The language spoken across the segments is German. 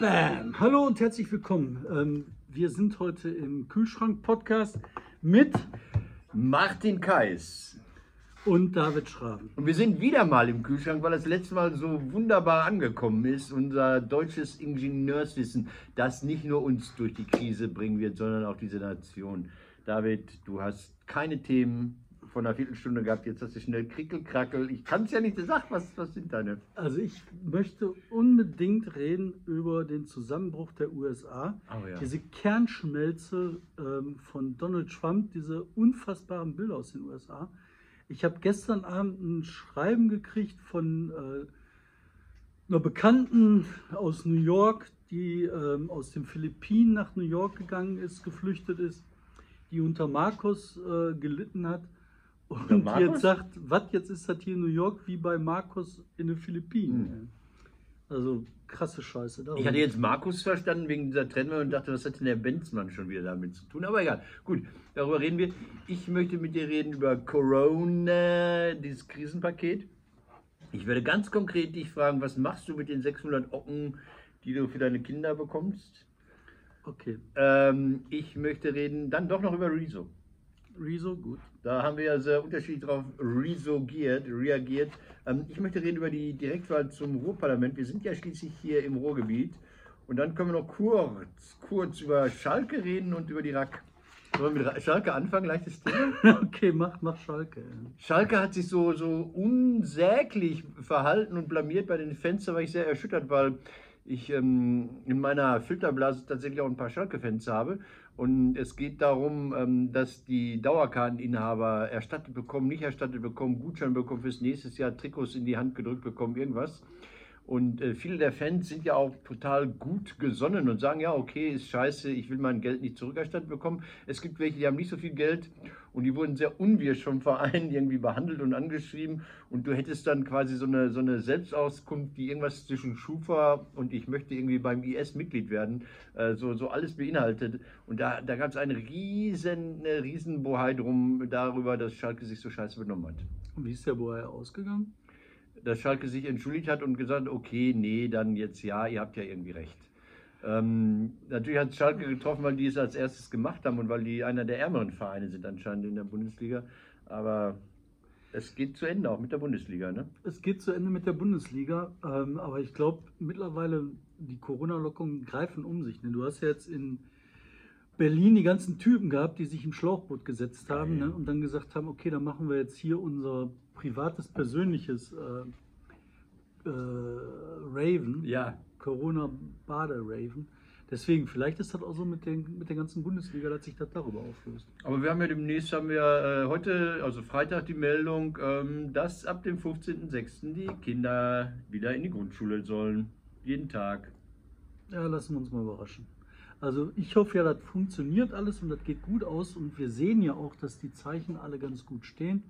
Bam. Hallo und herzlich willkommen. Ähm, wir sind heute im Kühlschrank-Podcast mit Martin Kais. und David Schraben. Und wir sind wieder mal im Kühlschrank, weil das letzte Mal so wunderbar angekommen ist. Unser deutsches Ingenieurswissen, das nicht nur uns durch die Krise bringen wird, sondern auch diese Nation. David, du hast keine Themen von einer Viertelstunde gehabt, jetzt hast du schnell Krickelkrackel. Ich kann es ja nicht sagen, was, was sind deine? Also ich möchte unbedingt reden über den Zusammenbruch der USA. Oh ja. Diese Kernschmelze ähm, von Donald Trump, diese unfassbaren Bilder aus den USA. Ich habe gestern Abend ein Schreiben gekriegt von äh, einer Bekannten aus New York, die ähm, aus den Philippinen nach New York gegangen ist, geflüchtet ist, die unter Markus äh, gelitten hat. Und jetzt sagt, was jetzt ist das hier in New York wie bei Markus in den Philippinen. Also krasse Scheiße. Ich hatte jetzt Markus verstanden wegen dieser Trennung und dachte, was hat denn der Benzmann schon wieder damit zu tun? Aber egal, gut, darüber reden wir. Ich möchte mit dir reden über Corona, dieses Krisenpaket. Ich werde ganz konkret dich fragen, was machst du mit den 600 Ocken, die du für deine Kinder bekommst? Okay, Ähm, ich möchte reden dann doch noch über Rezo. Rezo, gut. Da haben wir ja sehr unterschiedlich drauf reagiert. reagiert. Ähm, ich möchte reden über die Direktwahl zum Ruhrparlament. Wir sind ja schließlich hier im Ruhrgebiet. Und dann können wir noch kurz, kurz über Schalke reden und über die RAK. Sollen wir mit Schalke anfangen? Leichtes Thema. Okay, mach, mach Schalke. Schalke hat sich so, so unsäglich verhalten und blamiert bei den Fans. Da war ich sehr erschüttert, weil ich ähm, in meiner Filterblase tatsächlich auch ein paar Schalke-Fans habe. Und es geht darum, ähm, dass die Dauerkarteninhaber erstattet bekommen, nicht erstattet bekommen, Gutschein bekommen fürs nächste Jahr, Trikots in die Hand gedrückt bekommen, irgendwas. Und äh, viele der Fans sind ja auch total gut gesonnen und sagen, ja, okay, ist scheiße, ich will mein Geld nicht zurückerstattet bekommen. Es gibt welche, die haben nicht so viel Geld und die wurden sehr unwirsch vom Verein irgendwie behandelt und angeschrieben. Und du hättest dann quasi so eine, so eine Selbstauskunft, die irgendwas zwischen Schufa und ich möchte irgendwie beim IS Mitglied werden, äh, so, so alles beinhaltet. Und da, da gab es eine riesen, eine riesen Bohai drum darüber, dass Schalke sich so scheiße benommen hat Und wie ist der Boy ausgegangen? Dass Schalke sich entschuldigt hat und gesagt, okay, nee, dann jetzt ja, ihr habt ja irgendwie recht. Ähm, natürlich hat Schalke getroffen, weil die es als erstes gemacht haben und weil die einer der ärmeren Vereine sind anscheinend in der Bundesliga. Aber es geht zu Ende auch mit der Bundesliga, ne? Es geht zu Ende mit der Bundesliga, ähm, aber ich glaube mittlerweile die Corona-Lockungen greifen um sich. Ne? Du hast ja jetzt in Berlin die ganzen Typen gehabt, die sich im Schlauchboot gesetzt haben ne? und dann gesagt haben, okay, dann machen wir jetzt hier unser privates, persönliches äh, äh, Raven, Ja. Corona-Bade-Raven. Deswegen, vielleicht ist das auch so mit, den, mit der ganzen Bundesliga, dass sich das darüber auflöst. Aber wir haben ja demnächst, haben wir äh, heute, also Freitag, die Meldung, ähm, dass ab dem 15.06. die Kinder wieder in die Grundschule sollen. Jeden Tag. Ja, lassen wir uns mal überraschen. Also ich hoffe ja, das funktioniert alles und das geht gut aus und wir sehen ja auch, dass die Zeichen alle ganz gut stehen.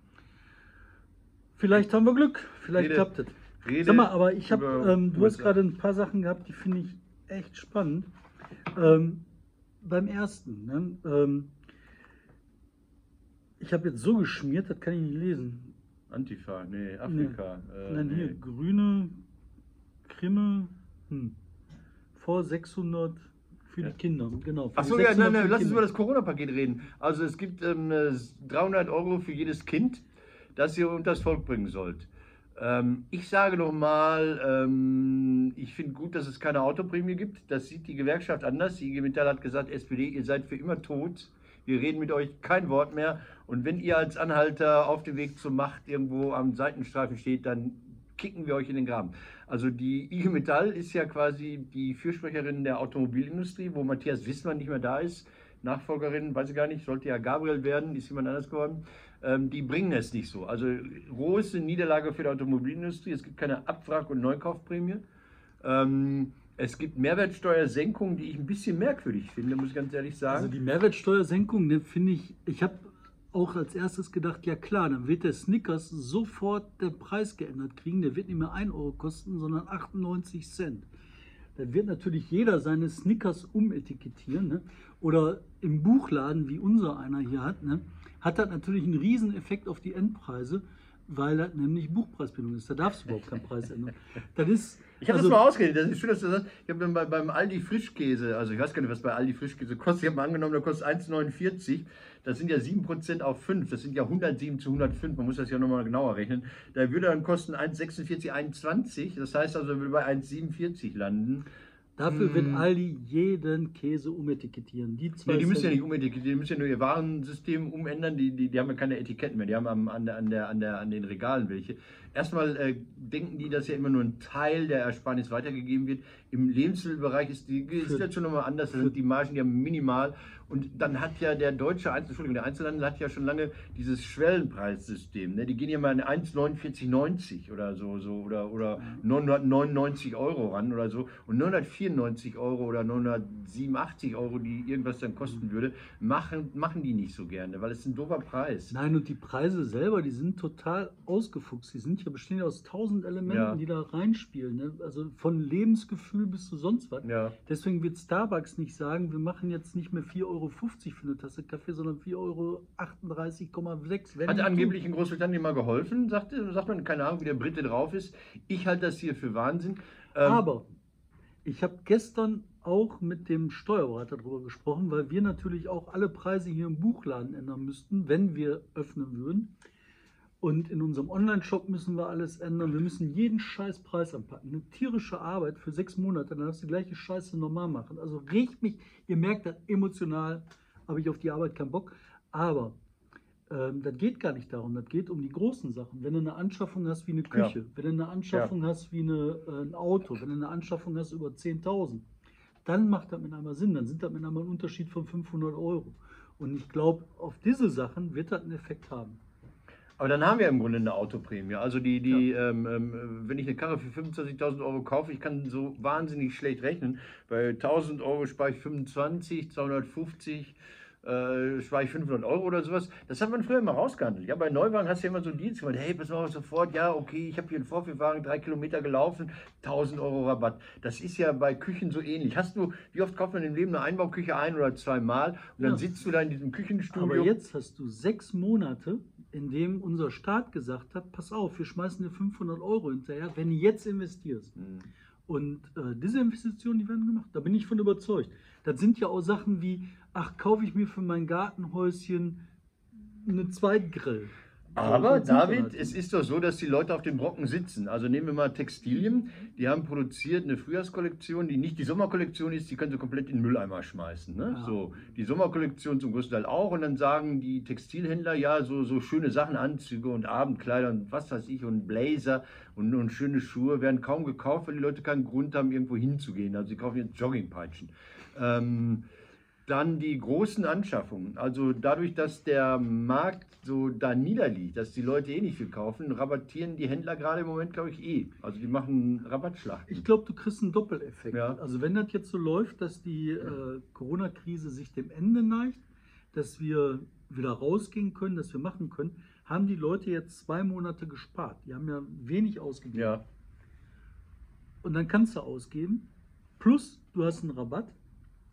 Vielleicht haben wir Glück, vielleicht Rede- klappt es. Rede Sag mal, aber ich habe, ähm, du hast gerade ein paar Sachen gehabt, die finde ich echt spannend. Ähm, beim ersten, ne? ähm, ich habe jetzt so geschmiert, das kann ich nicht lesen. Antifa, nee, Afrika. Äh, Nein, hier, nee. grüne Krimme, hm. vor 600 für die Kinder, genau. für Ach die so, ja, 600 nein, nein, lass uns über das Corona-Paket reden. Also es gibt ähm, äh, 300 Euro für jedes Kind, das ihr unter das Volk bringen sollt. Ähm, ich sage nochmal, ähm, ich finde gut, dass es keine Autoprämie gibt. Das sieht die Gewerkschaft anders. Die IG Metall hat gesagt, SPD, ihr seid für immer tot. Wir reden mit euch kein Wort mehr. Und wenn ihr als Anhalter auf dem Weg zur Macht irgendwo am Seitenstreifen steht, dann kicken wir euch in den Graben. Also die IG Metall ist ja quasi die Fürsprecherin der Automobilindustrie, wo Matthias Wissmann nicht mehr da ist. Nachfolgerin, weiß ich gar nicht, sollte ja Gabriel werden, ist jemand anders geworden. Ähm, die bringen es nicht so. Also große Niederlage für die Automobilindustrie. Es gibt keine Abwrack- und Neukaufprämie. Ähm, es gibt Mehrwertsteuersenkungen, die ich ein bisschen merkwürdig finde, muss ich ganz ehrlich sagen. Also die Mehrwertsteuersenkung, ne, finde ich, ich habe auch als erstes gedacht, ja klar, dann wird der Snickers sofort den Preis geändert kriegen. Der wird nicht mehr 1 Euro kosten, sondern 98 Cent. Dann wird natürlich jeder seine Snickers umetikettieren. Ne? Oder im Buchladen, wie unser einer hier hat, ne? Hat das natürlich einen riesen Effekt auf die Endpreise, weil das nämlich Buchpreisbindung ist. Da darfst du überhaupt keinen Preis ändern. Das ist, Ich habe Also- das mal ausgerechnet, das ist schön, dass du das sagst. Ich habe dann bei, beim Aldi Frischkäse, also ich weiß gar nicht, was bei Aldi Frischkäse kostet. Ich habe mal angenommen, der kostet 1,49. Das sind ja 7% auf 5. Das sind ja 107 zu 105. Man muss das ja nochmal genauer rechnen. Da würde dann kosten 1,46, 1,20. Das heißt also, er würde bei 1,47 landen. Dafür wird Mm. Aldi jeden Käse umetikettieren. Die zwei Nee, die müssen ja nicht umetikettieren, die müssen ja nur ihr Warensystem umändern. Die, die, die haben ja keine Etiketten mehr, die haben an, an, der, an, der, an den Regalen welche. Erstmal äh, denken die, dass ja immer nur ein Teil der Ersparnis weitergegeben wird. Im Lebensmittelbereich ist die Situation nochmal anders, da sind die Margen ja minimal. Und dann hat ja der deutsche Einzel Entschuldigung, der Einzelhandel hat ja schon lange dieses Schwellenpreissystem. Ne? Die gehen ja mal in 1,4990 oder so, so oder, oder 999 Euro ran oder so. Und 994 Euro oder 987 Euro, die irgendwas dann kosten würde, machen, machen die nicht so gerne, weil es ein doofer Preis. Nein, und die Preise selber, die sind total ausgefuchst. Die sind ja bestehen ja aus tausend Elementen, Ja. die da reinspielen. Ne? Also von Lebensgefühl bis zu sonst was. Ja. Deswegen wird Starbucks nicht sagen, wir machen jetzt nicht mehr 4,50 Euro für eine Tasse Kaffee, sondern 4,38,6 Euro. Hat angeblich in Großbritannien mal geholfen, sagte, sagt man, keine Ahnung, wie der Brite drauf ist. Ich halte das hier für Wahnsinn. Ähm, Aber ich habe gestern auch mit dem Steuerberater darüber gesprochen, weil wir natürlich auch alle Preise hier im Buchladen ändern müssten, wenn wir öffnen würden. Und in unserem Online-Shop müssen wir alles ändern. Wir müssen jeden scheiß Preis anpacken. Eine tierische Arbeit für sechs Monate, dann darfst du die gleiche Scheiße normal machen. Also regt mich, ihr merkt das, emotional habe ich auf die Arbeit keinen Bock. Aber ähm, das geht gar nicht darum. Das geht um die großen Sachen. Wenn du eine Anschaffung hast wie eine Küche, wenn du eine Anschaffung hast wie eine, äh, ein Auto, wenn du eine Anschaffung hast über 10.000, dann macht das mit einmal Sinn. Dann sind das mit einmal ein Unterschied von 500 Euro. Und ich glaube, auf diese Sachen wird das einen Effekt haben. Aber dann haben wir im Grunde eine Autoprämie. Also die, die ähm, ähm, wenn ich eine Karre für 25.000 Euro kaufe, ich kann so wahnsinnig schlecht rechnen. Bei 1.000 Euro spare ich 25, 250 äh, spare ich 500 Euro oder sowas. Das hat man früher immer rausgehandelt. Ja, bei Neuwagen hast du ja immer so einen Dienst gemacht. Hey, pass mal auf, sofort, ja, okay, ich habe hier einen Vorführwagen, drei Kilometer gelaufen, 1000 Euro Rabatt. Das ist ja bei Küchen so ähnlich. Hast du, wie oft kauft man im Leben eine Einbauküche ein oder zweimal und dann Ja. sitzt du da in diesem Küchenstudio. Aber jetzt hast du sechs Monate, in dem unser Staat gesagt hat, pass auf, wir schmeißen dir 500 Euro hinterher, wenn du jetzt investierst. Hm. Und äh, diese Investitionen, die werden gemacht. Da bin ich von überzeugt. Das sind ja auch Sachen wie, ach, kaufe ich mir für mein Gartenhäuschen eine Zweitgrill. Aber David, was. es ist doch so, dass die Leute auf dem Brocken sitzen. Also nehmen wir mal Textilien. Die haben produziert eine Frühjahrskollektion, die nicht die Sommerkollektion ist, die können sie komplett in den Mülleimer schmeißen. Ne? Ja. So, die Sommerkollektion zum größten Teil auch. Und dann sagen die Textilhändler, ja, so, so schöne Sachen, Anzüge und Abendkleider und was weiß ich und Blazer und, und schöne Schuhe werden kaum gekauft, weil die Leute keinen Grund haben, irgendwo hinzugehen. Also sie kaufen jetzt Joggingpeitschen. Ähm, dann die großen Anschaffungen. Also dadurch, dass der Markt so da niederliegt, dass die Leute eh nicht viel kaufen, rabattieren die Händler gerade im Moment, glaube ich, eh. Also die machen Rabattschlachten. Ich glaube, du kriegst einen Doppeleffekt. Ja. Also wenn das jetzt so läuft, dass die äh, Corona-Krise sich dem Ende neigt, dass wir wieder rausgehen können, dass wir machen können, haben die Leute jetzt zwei Monate gespart. Die haben ja wenig ausgegeben. Ja, Und dann kannst du ausgeben. Plus, du hast einen Rabatt.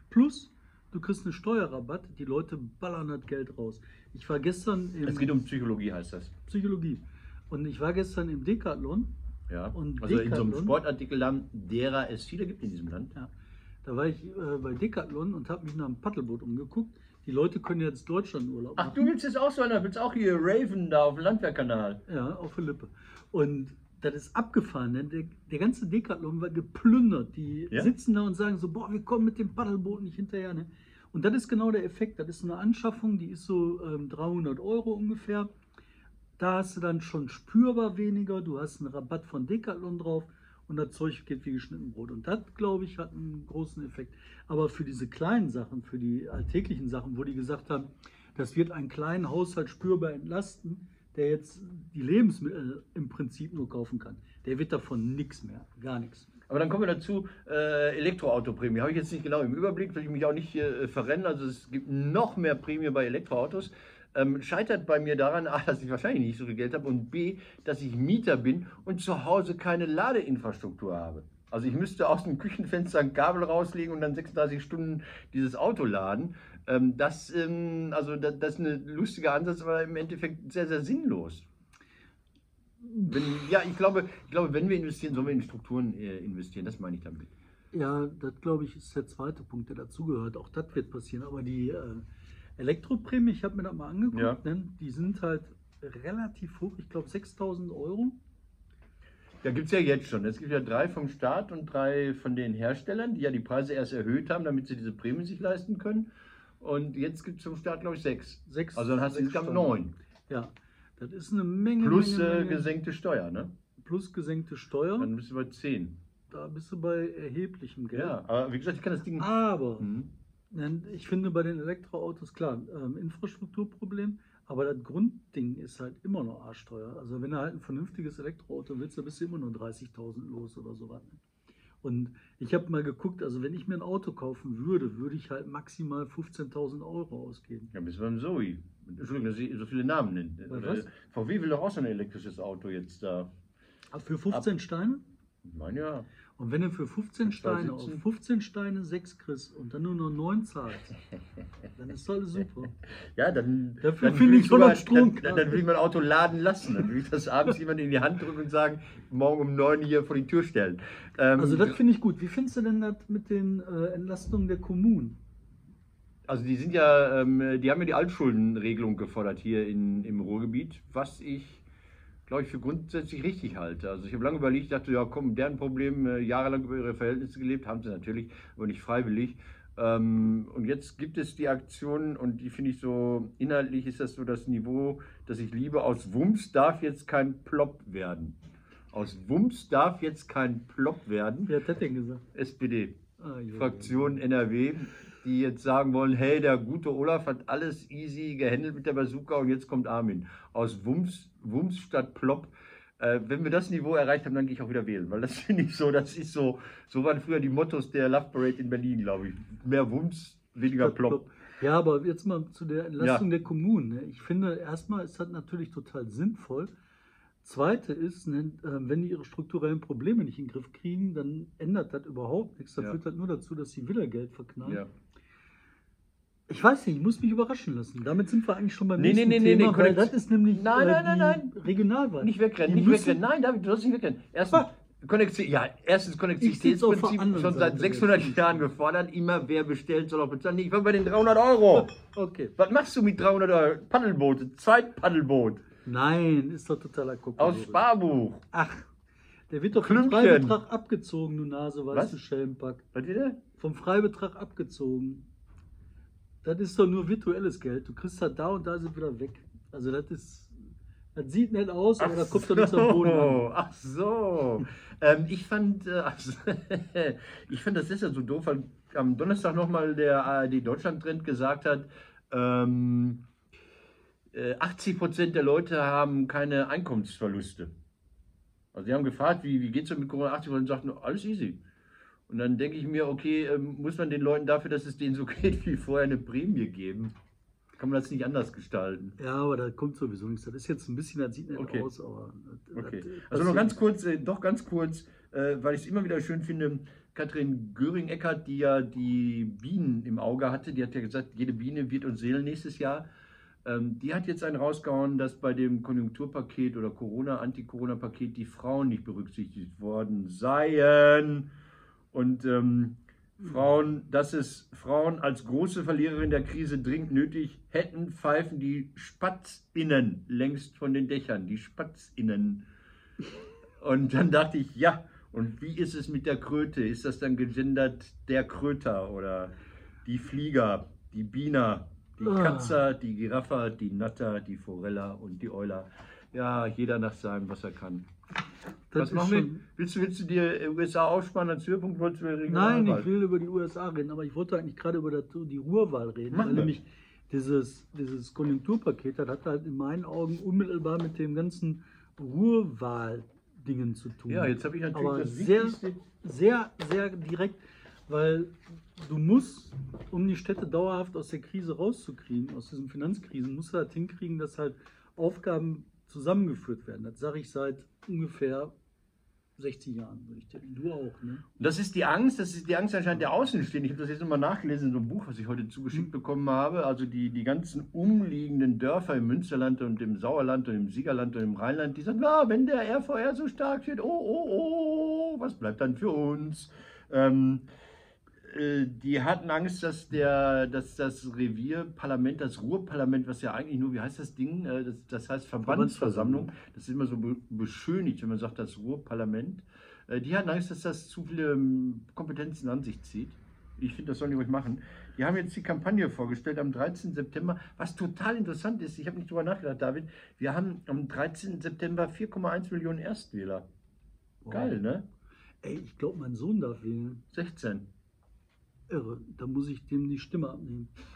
Plus, du kriegst einen Steuerrabatt. Die Leute ballern das Geld raus. Ich war gestern im es geht um Psychologie, heißt das. Psychologie. Und ich war gestern im Decathlon. Ja. Und also in so einem Decathlon- Sportartikelland, derer es viele gibt in diesem Land. Ja, da war ich äh, bei Decathlon und habe mich nach einem Paddelboot umgeguckt. Die Leute können jetzt Deutschlandurlaub Ach, machen. du willst jetzt auch so einer, willst auch hier Raven da auf dem Landwehrkanal. Ja, auf der Lippe. Und das ist abgefahren, denn der, der ganze Decathlon war geplündert. Die Ja? sitzen da und sagen so, boah, wir kommen mit dem Paddelboot nicht hinterher. Ne? Und das ist genau der Effekt. Das ist eine Anschaffung, die ist so ähm, 300 Euro ungefähr. Da hast du dann schon spürbar weniger. Du hast einen Rabatt von Decathlon drauf und das Zeug geht wie geschnitten Brot. Und das, glaube ich, hat einen großen Effekt. Aber für diese kleinen Sachen, für die alltäglichen Sachen, wo die gesagt haben, das wird einen kleinen Haushalt spürbar entlasten, der jetzt die Lebensmittel im Prinzip nur kaufen kann. Der wird davon nichts mehr, gar nichts. Aber dann kommen wir dazu, äh, Elektroautoprämie. Habe ich jetzt nicht genau im Überblick, will ich mich auch nicht äh, verrennen. Also es gibt noch mehr Prämie bei Elektroautos. Ähm, scheitert bei mir daran, A, dass ich wahrscheinlich nicht so viel Geld habe und B, dass ich Mieter bin und zu Hause keine Ladeinfrastruktur habe. Also ich müsste aus dem Küchenfenster ein Kabel rauslegen und dann 36 Stunden dieses Auto laden. Ähm, das, ähm, also das, das ist ein lustiger Ansatz, aber im Endeffekt sehr, sehr sinnlos. Wenn, ja, ich glaube, ich glaube, wenn wir investieren, sollen wir in Strukturen äh, investieren. Das meine ich damit. Ja, das glaube ich ist der zweite Punkt, der dazugehört. Auch das wird passieren. Aber die äh, Elektroprämie, ich habe mir das mal angeguckt, Ja. ne? die sind halt relativ hoch. Ich glaube 6000 Euro. Da gibt es ja jetzt schon. Es gibt ja drei vom Staat und drei von den Herstellern, die ja die Preise erst erhöht haben, damit sie diese Prämie sich leisten können. Und jetzt gibt es vom Staat, glaube ich, sechs. Sechs, Also dann hast du insgesamt neun. Ja, das ist eine Menge. Plus Menge, äh, Menge, gesenkte Steuer, ne? plus gesenkte Steuer. Dann bist du bei zehn. Da bist du bei erheblichem Geld. Ja, aber wie gesagt, ich kann das Ding. Aber Mhm. Ich finde bei den Elektroautos klar, ähm, Infrastrukturproblem, aber das Grundding ist halt immer noch arschteuer. Also wenn du halt ein vernünftiges Elektroauto willst, dann bist du immer nur 30.000 los oder sowas. ne? Und ich habe mal geguckt, also wenn ich mir ein Auto kaufen würde, würde ich halt maximal 15.000 Euro ausgeben. Ja, bist du beim Zoe. Entschuldigung, dass ich so viele Namen nenne. Was? VW will doch auch so ein elektrisches Auto jetzt da. Aber für 15 Steine? Ich meine ja. Und wenn du für 15 Mit zwei Steine auf Sitzen. 15 Steine 6 kriegst und dann nur noch 9 zahlst, dann ist alles super. Ja, dann. Dafür dann finde ich schon noch Stromkarte. Dann, dann will ich mein Auto laden lassen. Dann will ich das abends jemand in die Hand drücken und sagen, morgen um 9 hier vor die Tür stellen. Ähm, Also das finde ich gut. Wie findest du denn das mit den äh, Entlastungen der Kommunen? Also die sind ja, ähm, die haben ja die Altschuldenregelung gefordert hier in, im Ruhrgebiet, was ich, glaube ich, für grundsätzlich richtig halte. Also ich habe lange überlegt, dachte, ja komm, deren Problem, äh, jahrelang über ihre Verhältnisse gelebt, haben sie natürlich, aber nicht freiwillig. Ähm, und jetzt gibt es die Aktionen und die finde ich so, inhaltlich ist das so das Niveau, das ich liebe. Aus Wumms darf jetzt kein Plop werden. Aus Wumms darf jetzt kein Plop werden. Wer hat das denn gesagt? SPD. Ah, Fraktion NRW, die jetzt sagen wollen, hey, der gute Olaf hat alles easy gehandelt mit der Bazooka und jetzt kommt Armin. Aus Wumms, Wumms statt Plopp. Äh, wenn wir das Niveau erreicht haben, dann gehe ich auch wieder wählen, weil das finde ich so, das ist so, so waren früher die Mottos der Love Parade in Berlin, glaube ich. Mehr Wumms, weniger Plopp. Ja, aber jetzt mal zu der Entlastung der Kommunen. ne? Ich finde, erstmal ist das natürlich total sinnvoll. Zweite ist, ne, äh, wenn die ihre strukturellen Probleme nicht in den Griff kriegen, dann ändert das überhaupt nichts. Das Ja. führt halt nur dazu, dass sie wieder Geld verknallen. Ja. Ich weiß nicht, ich muss mich überraschen lassen. Damit sind wir eigentlich schon beim Nee, nächsten nee, nee, Thema, nee, weil das ist nämlich Nein, äh, nein, nein, die Regionalwahl. Nicht wegrennen, nicht wegrennen. Nein, David, du sollst nicht wegrennen. Erstens, Konnexi ja, erstens der Konnektivitätsprinzip schon seit Seite 600 Jahren gefordert. Immer wer bestellt, soll auch bezahlen. Nee, Ich war bei den 300 Euro. Okay. Was machst du mit 300 Euro? Paddelboot, Zweitpaddelboot. Nein, ist doch totaler Kuckuck. Aus Sparbuch. Ach, der wird doch vom. Freibetrag abgezogen, du Nase, weißt Was? du, Schellenpack. Was wieder? Vom Freibetrag abgezogen. Das ist doch nur virtuelles Geld. Du kriegst das da und da es wieder weg. Also das ist, das sieht nett aus, aber da kommt doch nichts am Boden an. Ach so. Ähm, ich fand, äh, also, ich fand das deshalb so doof, weil am Donnerstag nochmal der ARD Deutschland-Trend gesagt hat, ähm, äh, 80 Prozent der Leute haben keine Einkommensverluste. Also die haben gefragt, wie, wie geht es mit Corona? 80 Prozent sagten, alles easy. Und dann denke ich mir, okay, ähm, muss man den Leuten dafür, dass es denen so geht wie vorher, eine Prämie geben? Kann man das nicht anders gestalten? Ja, aber da kommt sowieso nichts. Das ist jetzt ein bisschen, das sieht nett Okay. aus, aber. das- Okay. Also noch ganz kurz, äh, doch ganz kurz, äh, weil ich es immer wieder schön finde, Katrin Göring-Eckert, die ja die Bienen im Auge hatte, die hat ja gesagt, jede Biene wird uns Seelen nächstes Jahr. Ähm, die hat jetzt einen rausgehauen, dass bei dem Konjunkturpaket oder Corona-Anti-Corona-Paket die Frauen nicht berücksichtigt worden seien. Und ähm, Frauen, dass es Frauen als große Verliererin der Krise dringend nötig hätten, pfeifen die Spatzinnen längst von den Dächern, die Spatzinnen. Und dann dachte ich, ja, und wie ist es mit der Kröte? Ist das dann gegendert der Kröter oder die Flieger, die Biener, die Ah. Katzer, die Giraffe, die Natter, die Forella und die Euler? Ja, jeder nach seinem, was er kann. Das was machen wir? Willst du, willst du dir USA aufsparen als Höhepunkt? Wolltest du Nein, ich will über die USA reden, aber ich wollte eigentlich gerade über das, die Ruhrwahl reden, Machen weil wir. nämlich dieses, dieses Konjunkturpaket, das hat halt in meinen Augen unmittelbar mit dem ganzen Ruhrwahl-Dingen zu tun. Ja, jetzt habe ich natürlich aber das sehr, Wichtigste. sehr, sehr direkt, weil du musst, um die Städte dauerhaft aus der Krise rauszukriegen, aus diesen Finanzkrisen, musst du halt hinkriegen, dass halt Aufgaben zusammengeführt werden. Das sage ich seit ungefähr 60 Jahren, würde ich denken. Du auch, ne? Und das ist die Angst, das ist die Angst anscheinend der Außenstehenden. Ich habe das jetzt nochmal nachgelesen in so einem Buch, was ich heute zugeschickt bekommen habe. Also die, die ganzen umliegenden Dörfer im Münsterland und im Sauerland und im Siegerland und im Rheinland, die sagen, na, wenn der RVR so stark wird, oh, oh, oh, was bleibt dann für uns? Ähm, äh, die hatten Angst, dass, der, dass das Revierparlament, das Ruhrparlament, was ja eigentlich nur, wie heißt das Ding? Äh, Das, das heißt Verbandsversammlung. Das ist immer so be- beschönigt, wenn man sagt, das Ruhrparlament. Äh, Die hatten Angst, dass das zu viele ähm, Kompetenzen an sich zieht. Ich finde, das sollen die ruhig machen. Die haben jetzt die Kampagne vorgestellt am 13. September, was total interessant ist. Ich habe nicht drüber nachgedacht, David. Wir haben am 13. September 4,1 Millionen Erstwähler. Geil, ne? Ey, ich glaube, mein Sohn darf wählen. 16. Irre. Da muss ich dem die Stimme abnehmen.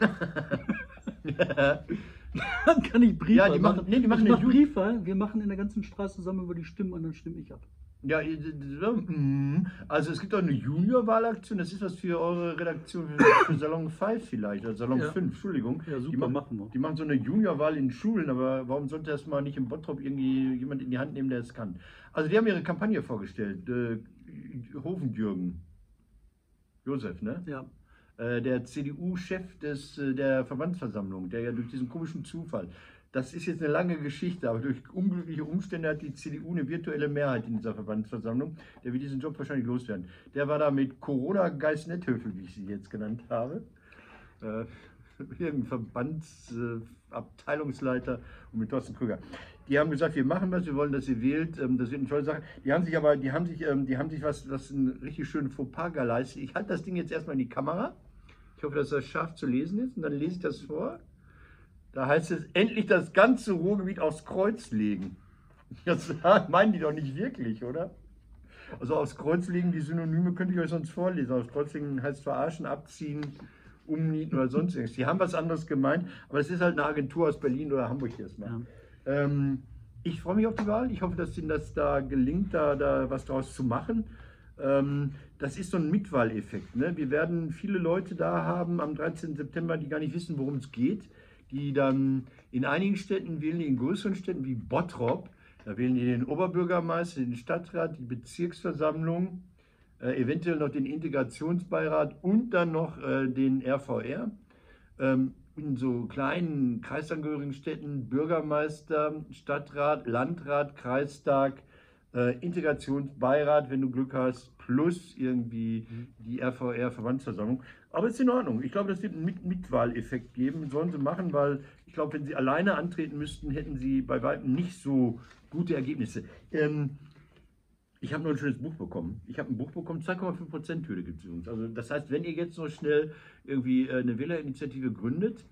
Dann kann ich Briefwahl Ja, die machen- nee, die machen ich mach Briefwahl. Wir machen in der ganzen Straße zusammen über die Stimmen und dann stimme ich ab. Ja, mm, also es gibt auch eine Junior-Wahlaktion, das ist was für eure Redaktion für, für Salon 5 vielleicht, oder Salon Ja. 5, Entschuldigung. Ja, super, die machen, machen wir. Die machen so eine Junior-Wahl in Schulen, aber warum sollte das mal nicht im Bottrop irgendwie jemand in die Hand nehmen, der es kann? Also die haben ihre Kampagne vorgestellt, äh, Hofenjürgen, Josef, ne? Ja. äh, der CDU-Chef des, äh, der Verbandsversammlung, der ja durch diesen komischen Zufall, das ist jetzt eine lange Geschichte, aber durch unglückliche Umstände hat die CDU eine virtuelle Mehrheit in dieser Verbandsversammlung, der wird diesen Job wahrscheinlich loswerden. Der war da mit Corona-Geist Netthöfel, wie ich sie jetzt genannt habe. Äh, irgendein Verbandsabteilungsleiter und mit Thorsten Krüger. Die haben gesagt, wir machen das, wir wollen, dass ihr wählt. ähm, Das wird eine tolle Sache. Die haben sich aber, die haben sich, ähm, die haben sich was, was einen richtig schönen Fauxpas geleistet. Ich halte das Ding jetzt erstmal in die Kamera. Ich hoffe, dass das scharf zu lesen ist. Und dann lese ich das vor. Da heißt es, endlich das ganze Ruhrgebiet aufs Kreuz legen. Das meinen die doch nicht wirklich, oder? Also aufs Kreuz legen, die Synonyme könnte ich euch sonst vorlesen. Aufs Kreuz legen heißt verarschen, abziehen, umnieten oder sonst irgendwas. Die haben was anderes gemeint, aber es ist halt eine Agentur aus Berlin oder Hamburg macht. Ja. Ähm, ich freue mich auf die Wahl. Ich hoffe, dass Ihnen das da gelingt, da, da was draus zu machen. Ähm, das ist so ein Mitwahleffekt. Ne? Wir werden viele Leute da haben am 13. September, die gar nicht wissen, worum es geht. Die dann in einigen Städten wählen, die in größeren Städten wie Bottrop, da wählen die den Oberbürgermeister, den Stadtrat, die Bezirksversammlung, äh, eventuell noch den Integrationsbeirat und dann noch äh, den RVR. Ähm, in so kleinen kreisangehörigen Städten Bürgermeister, Stadtrat, Landrat, Kreistag, äh, Integrationsbeirat, wenn du Glück hast, plus irgendwie die RVR-Verbandsversammlung. Aber es ist in Ordnung. Ich glaube, das wird einen Mit Mitwahleffekt geben. Sollen sie machen, weil ich glaube, wenn sie alleine antreten müssten, hätten sie bei weitem nicht so gute Ergebnisse. Ähm, ich habe noch ein schönes Buch bekommen. Ich habe ein Buch bekommen, 2,5% Hürde gibt es übrigens. Also das heißt, wenn ihr jetzt noch schnell irgendwie äh, eine Wählerinitiative gründet,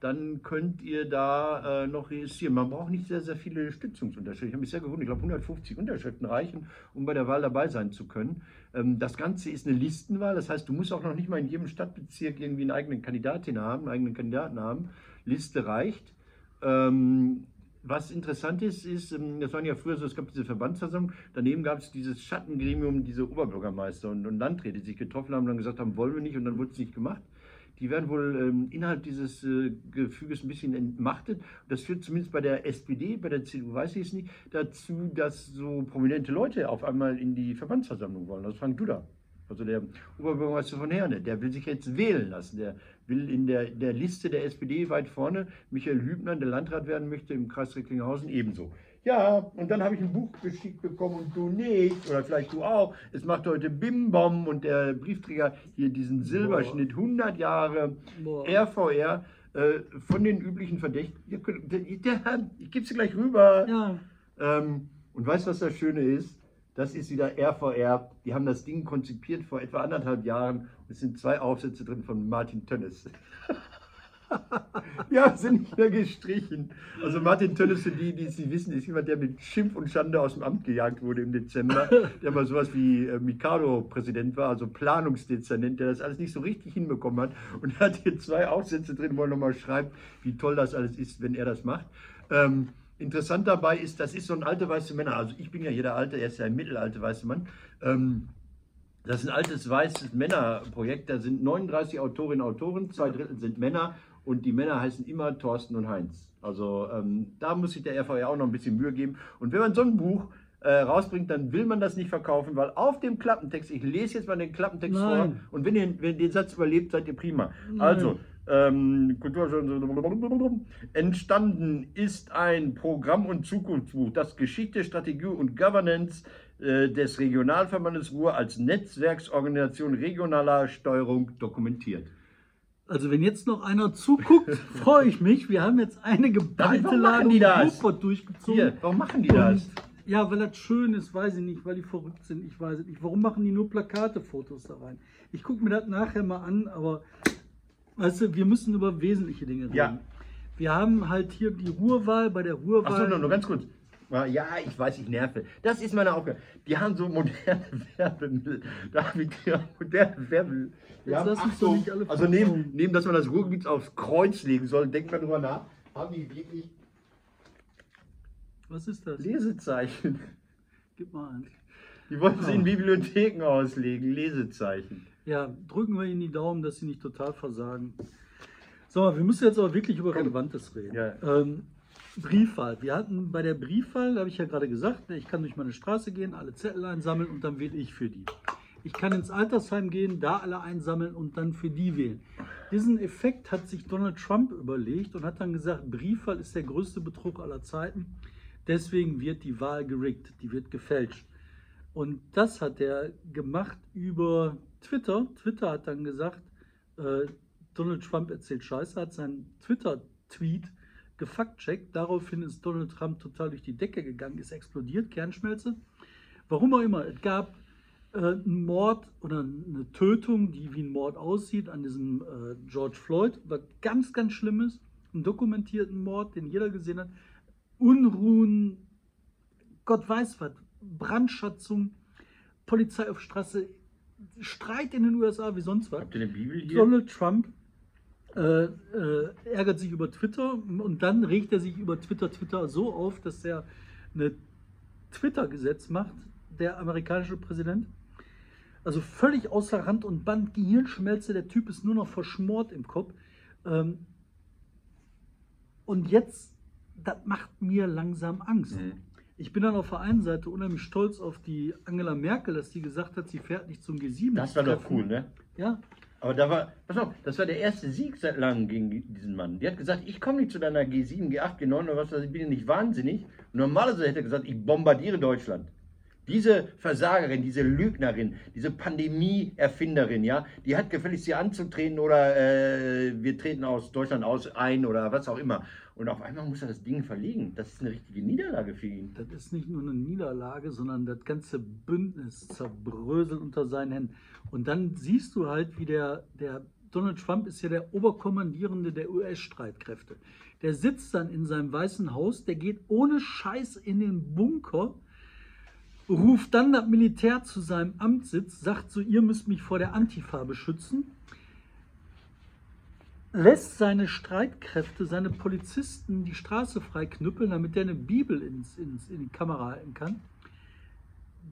dann könnt ihr da äh, noch registrieren. Man braucht nicht sehr, sehr viele Stützungsunterschriften. Ich habe mich sehr gewundert. Ich glaube, 150 Unterschriften reichen, um bei der Wahl dabei sein zu können. Ähm, das Ganze ist eine Listenwahl. Das heißt, du musst auch noch nicht mal in jedem Stadtbezirk irgendwie einen eigenen Kandidatin haben, einen eigenen Kandidaten haben. Liste reicht. Ähm, was interessant ist, ist, ähm, das waren ja früher so, es gab diese Verbandsversammlung, daneben gab es dieses Schattengremium, diese Oberbürgermeister und, und Landräte, die sich getroffen haben und dann gesagt haben, wollen wir nicht und dann wurde es nicht gemacht. Die werden wohl ähm, innerhalb dieses äh, Gefüges ein bisschen entmachtet. Das führt zumindest bei der SPD, bei der CDU weiß ich es nicht, dazu, dass so prominente Leute auf einmal in die Verbandsversammlung wollen. Das Frank Duda, also der Oberbürgermeister von Herne, der will sich jetzt wählen lassen. Der will in der, der Liste der SPD weit vorne. Michael Hübner, der Landrat werden möchte im Kreis Recklinghausen, ebenso. Ja, und dann habe ich ein Buch geschickt bekommen und du nicht, oder vielleicht du auch. Es macht heute Bim Bom und der Briefträger hier diesen Silberschnitt, 100 Jahre Boah. RVR äh, von den üblichen Verdächtigen. Ich gebe sie gleich rüber. Ja, Ähm, und weißt du, was das Schöne ist? Das ist wieder RVR. Die haben das Ding konzipiert vor etwa anderthalb Jahren. Es sind zwei Aufsätze drin von Martin Tönnes. ja, sind nicht mehr gestrichen. Also Martin Tönnes, für die, die nicht wissen, ist jemand, der mit Schimpf und Schande aus dem Amt gejagt wurde im Dezember. Der mal sowas wie äh, Mikado-Präsident war, also Planungsdezernent, der das alles nicht so richtig hinbekommen hat. Und er hat hier zwei Aufsätze drin, wo er nochmal schreibt, wie toll das alles ist, wenn er das macht. Ähm, Interessant dabei ist, das ist so ein alte weiße Männer. Also ich bin ja hier der alte, er ist ja ein mittelalte weiße Mann. Ähm, das ist ein altes weißes Männerprojekt. Da sind 39 Autorinnen und Autoren, zwei Drittel sind Männer und die Männer heißen immer Thorsten und Heinz. Also ähm, da muss sich der RVR auch noch ein bisschen Mühe geben. Und wenn man so ein Buch äh, rausbringt, dann will man das nicht verkaufen, weil auf dem Klappentext, ich lese jetzt mal den Klappentext Nein. vor und wenn ihr, wenn ihr den Satz überlebt, seid ihr prima. Nein. Also, ähm, entstanden ist ein Programm- und Zukunftsbuch, das Geschichte, Strategie und Governance äh, des Regionalverbandes Ruhr als Netzwerksorganisation regionaler Steuerung dokumentiert. Also wenn jetzt noch einer zuguckt, freue ich mich. Wir haben jetzt eine geballte Ladung das? Ruhrpott durchgezogen. Hier, warum machen die das? Und, ja, weil das schön ist, weiß ich nicht, weil die verrückt sind, ich weiß es nicht. Warum machen die nur Plakate-Fotos da rein? Ich gucke mir das nachher mal an, aber weißt du, wir müssen über wesentliche Dinge reden. Ja. Wir haben halt hier die Ruhrwahl, bei der Ruhrwahl. Achso, nur, nur ganz kurz. Ja, ich weiß, ich nerve. Das ist meine Aufgabe. Die haben so moderne Werbemittel. Da haben die moderne Werbemittel. Haben, Achtung, doch nicht alle also neben, neben, dass man das Ruhrgebiet aufs Kreuz legen soll, denkt man drüber nach, haben die wirklich Was ist das? Lesezeichen. Gib mal an. Die wollten sie in Bibliotheken auslegen, Lesezeichen. Ja, drücken wir ihnen die Daumen, dass sie nicht total versagen. So, wir müssen jetzt aber wirklich über Relevantes reden. Ja. Ähm, Briefwahl. Wir hatten bei der Briefwahl, habe ich ja gerade gesagt, ich kann durch meine Straße gehen, alle Zettel einsammeln und dann wähle ich für die. Ich kann ins Altersheim gehen, da alle einsammeln und dann für die wählen. Diesen Effekt hat sich Donald Trump überlegt und hat dann gesagt, Briefwahl ist der größte Betrug aller Zeiten. Deswegen wird die Wahl gerickt, die wird gefälscht. Und das hat er gemacht über Twitter. Twitter hat dann gesagt, äh, Donald Trump erzählt Scheiße, hat seinen Twitter-Tweet gefact-checkt. Daraufhin ist Donald Trump total durch die Decke gegangen, ist explodiert, Kernschmelze. Warum auch immer, es gab äh, einen Mord oder eine Tötung, die wie ein Mord aussieht, an diesem äh, George Floyd, was ganz, ganz schlimm ist. Einen dokumentierten Mord, den jeder gesehen hat. Unruhen, Gott weiß was, Brandschatzung, Polizei auf Straße, Streit in den USA wie sonst was. Habt ihr eine Bibel hier? Donald Trump äh, äh, ärgert sich über Twitter und dann regt er sich über Twitter Twitter so auf, dass er ein Twitter-Gesetz macht, der amerikanische Präsident. Also völlig außer Rand und Band, Gehirnschmelze, der Typ ist nur noch verschmort im Kopf. Ähm, und jetzt, das macht mir langsam Angst. Mhm. Ich bin dann auf der einen Seite unheimlich stolz auf die Angela Merkel, dass sie gesagt hat, sie fährt nicht zum G7. Das war doch cool, ne? Ja, Aber da war, pass auf, das war der erste Sieg seit langem gegen diesen Mann. Die hat gesagt, ich komme nicht zu deiner G7, G8, G9 oder was, ich bin ja nicht wahnsinnig. Und normalerweise hätte er gesagt, ich bombardiere Deutschland. Diese Versagerin, diese Lügnerin, diese Pandemie-Erfinderin, ja, die hat gefälligst hier anzutreten oder äh, wir treten aus Deutschland aus ein oder was auch immer. Und auf einmal muss er das Ding verlegen. Das ist eine richtige Niederlage für ihn. Das ist nicht nur eine Niederlage, sondern das ganze Bündnis zerbröselt unter seinen Händen. Und dann siehst du halt, wie der, der Donald Trump ist ja der Oberkommandierende der US-Streitkräfte. Der sitzt dann in seinem Weißen Haus, der geht ohne Scheiß in den Bunker, ruft dann das Militär zu seinem Amtssitz, sagt so, ihr müsst mich vor der Antifa beschützen, lässt seine Streitkräfte, seine Polizisten die Straße freiknüppeln, damit er eine Bibel ins, ins, in die Kamera halten kann.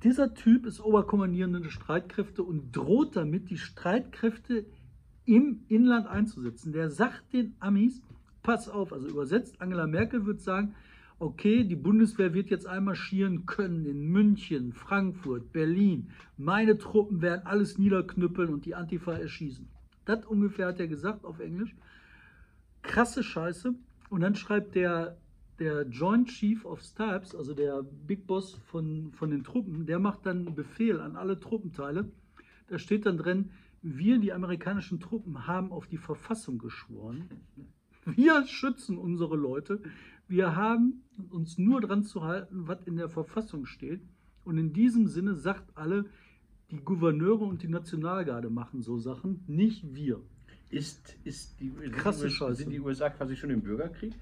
Dieser Typ ist Oberkommandierender der Streitkräfte und droht damit, die Streitkräfte im Inland einzusetzen. Der sagt den Amis, pass auf, also übersetzt, Angela Merkel wird sagen, okay, die Bundeswehr wird jetzt einmarschieren können in München, Frankfurt, Berlin. Meine Truppen werden alles niederknüppeln und die Antifa erschießen. Das ungefähr hat er gesagt auf Englisch. Krasse Scheiße. Und dann schreibt der, der Joint Chief of Staffs, also der Big Boss von, von den Truppen, der macht dann Befehl an alle Truppenteile. Da steht dann drin, wir, die amerikanischen Truppen, haben auf die Verfassung geschworen. Wir schützen unsere Leute. Wir haben uns nur dran zu halten, was in der Verfassung steht. Und in diesem Sinne sagt alle, die Gouverneure und die Nationalgarde machen so Sachen, nicht wir. Ist, ist die, Krasse sind, Scheiße. sind die USA quasi schon im Bürgerkrieg?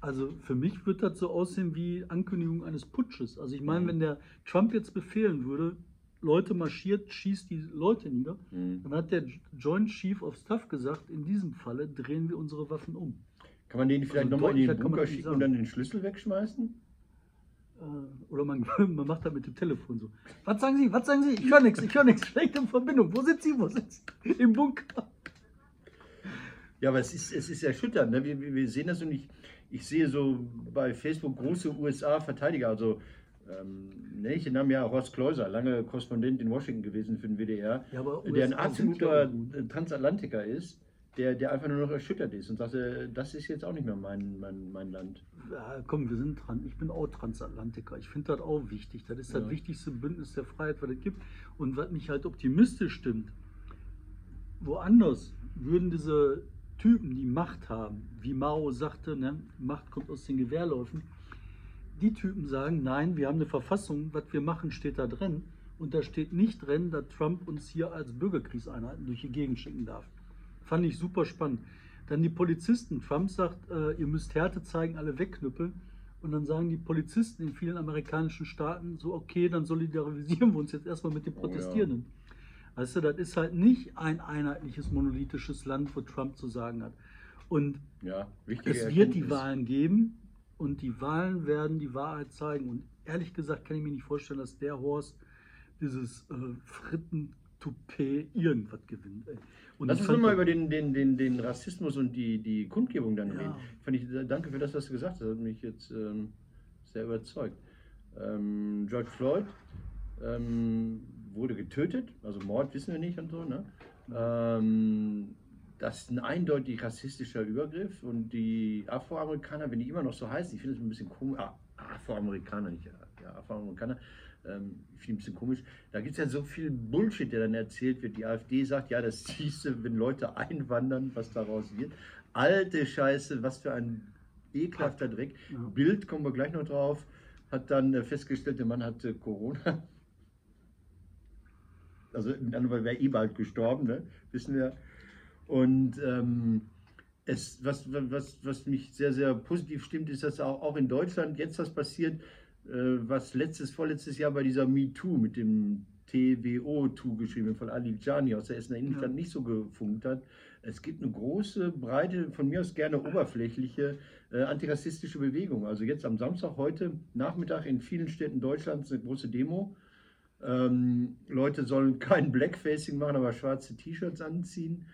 Also für mich wird das so aussehen wie Ankündigung eines Putsches. Also ich meine, Mhm. wenn der Trump jetzt befehlen würde, Leute marschiert, schießt die Leute nieder, Mhm. dann hat der Joint Chief of Staff gesagt, in diesem Falle drehen wir unsere Waffen um. Kann man den vielleicht Also nochmal in den Bunker schicken und dann den Schlüssel wegschmeißen? Äh, Oder man, man macht das mit dem Telefon so. Was sagen Sie? Was sagen Sie? Ich höre nichts, ich höre nichts. Schlechte Verbindung. Wo sind Sie? Wo sind Sie? Im Bunker. Ja, aber es ist, es ist erschütternd. Ne? Wir, wir sehen das und ich, ich sehe so bei Facebook große USA-Verteidiger, also Ähm, ne, ich nenne ja Horst Kleuser, lange Korrespondent in Washington gewesen für den WDR, Ja, der ein absoluter Transatlantiker ist, der, der einfach nur noch erschüttert ist und sagte, das ist jetzt auch nicht mehr mein, mein, mein Land. Ja, komm, wir sind dran. Ich bin auch Transatlantiker. Ich finde das auch wichtig. Das ist Ja. das wichtigste Bündnis der Freiheit, was es gibt. Und was mich halt optimistisch stimmt, woanders würden diese Typen, die Macht haben, wie Mao sagte, ne, Macht kommt aus den Gewehrläufen, die Typen sagen, nein, wir haben eine Verfassung, was wir machen, steht da drin. Und da steht nicht drin, dass Trump uns hier als Bürgerkriegseinheiten durch die Gegend schicken darf. Fand ich super spannend. Dann die Polizisten. Trump sagt, äh, ihr müsst Härte zeigen, alle wegknüppeln. Und dann sagen die Polizisten in vielen amerikanischen Staaten so, okay, dann solidarisieren wir uns jetzt erstmal mit den Oh ja. Protestierenden. Weißt du, das ist halt nicht ein einheitliches, monolithisches Land, wo Trump zu sagen hat. Und Ja, es wird die. Wahlen geben und die Wahlen werden die Wahrheit zeigen. Und ehrlich gesagt kann ich mir nicht vorstellen, dass der Horst dieses äh, Fritten-Toupet irgendwas gewinnt. Ey. Und Lass uns fand mal das- über den, den, den, den Rassismus und die, die Kundgebung dann Ja. reden. Fand ich, danke für das, was du gesagt hast. Das hat mich jetzt ähm, sehr überzeugt. Ähm, George Floyd ähm, wurde getötet, also Mord wissen wir nicht und so. Ne? Das ist ein eindeutig rassistischer Übergriff und die Afroamerikaner, wenn die immer noch so heißen, ich finde es ein bisschen komisch, ah, Afroamerikaner, nicht ja, Afroamerikaner, ähm, ich finde ein bisschen komisch. Da gibt es ja so viel Bullshit, der dann erzählt wird. Die AfD sagt, ja, das siehst du, wenn Leute einwandern, was daraus wird. Alte Scheiße, was für ein ekelhafter Dreck. Ja. Bild, kommen wir gleich noch drauf, hat dann äh, festgestellt, der Mann hatte Corona. Also Worten, wäre eh bald gestorben, ne? wissen wir. Und ähm, es, was, was, was mich sehr, sehr positiv stimmt, ist, dass auch, auch in Deutschland jetzt was passiert, äh, was letztes, vorletztes Jahr bei dieser MeToo mit dem TWO-Tu geschrieben von Ali Jani aus der Essener Innenstadt Ja. nicht so gefunkt hat. Es gibt eine große, breite, von mir aus gerne oberflächliche äh, antirassistische Bewegung. Also jetzt am Samstag, heute Nachmittag in vielen Städten Deutschlands eine große Demo. Ähm, Leute sollen kein Blackfacing machen, aber schwarze T-Shirts anziehen.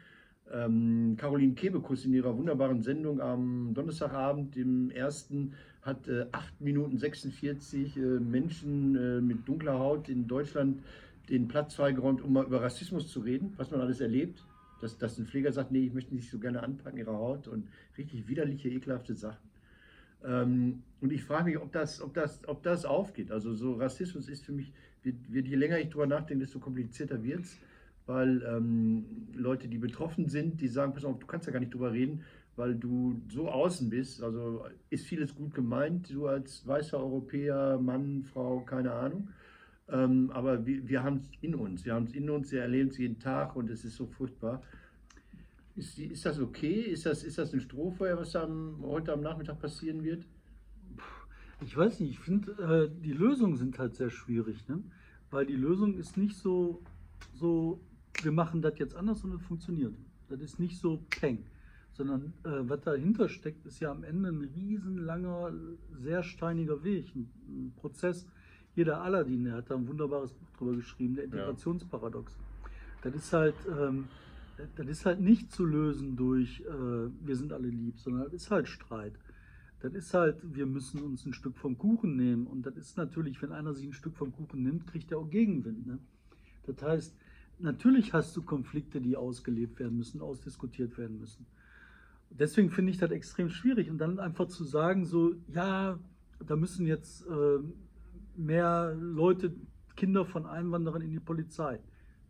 Ähm, Caroline Kebekus in ihrer wunderbaren Sendung am Donnerstagabend, dem ersten, hat äh, 8 Minuten 46 äh, Menschen äh, mit dunkler Haut in Deutschland den Platz freigeräumt, um mal über Rassismus zu reden, was man alles erlebt. Dass, dass ein Pfleger sagt, nee, ich möchte nicht so gerne anpacken ihre Haut und richtig widerliche, ekelhafte Sachen. Ähm, und ich frage mich, ob das, ob, das, ob das aufgeht. Also so Rassismus ist für mich, wird, wird, je länger ich drüber nachdenke, desto komplizierter wird es, weil ähm, Leute, die betroffen sind, die sagen, pass auf, du kannst ja gar nicht drüber reden, weil du so außen bist. Also ist vieles gut gemeint, du als weißer Europäer, Mann, Frau, keine Ahnung. Ähm, aber wir, wir haben es in uns, wir haben es in uns, wir erleben es jeden Tag und es ist so furchtbar. Ist, ist das okay? Ist das, ist das ein Strohfeuer, was am, heute am Nachmittag passieren wird? Ich weiß nicht, ich finde, äh, die Lösungen sind halt sehr schwierig, ne? weil die Lösung ist nicht so, so, wir machen das jetzt anders und es funktioniert. Das ist nicht so peng, sondern äh, was dahinter steckt, ist ja am Ende ein riesenlanger, sehr steiniger Weg, ein, ein Prozess. Jeder Aladdin, der hat da ein wunderbares Buch drüber geschrieben, der Integrationsparadox. Das ist halt, ähm, das ist halt nicht zu lösen durch äh, wir sind alle lieb, sondern das ist halt Streit. Das ist halt, wir müssen uns ein Stück vom Kuchen nehmen. Und das ist natürlich, wenn einer sich ein Stück vom Kuchen nimmt, kriegt er auch Gegenwind. Ne? Das heißt, natürlich hast du Konflikte, die ausgelebt werden müssen, ausdiskutiert werden müssen. Deswegen finde ich das extrem schwierig. Und dann einfach zu sagen, so, ja, da müssen jetzt äh, mehr Leute, Kinder von Einwanderern in die Polizei.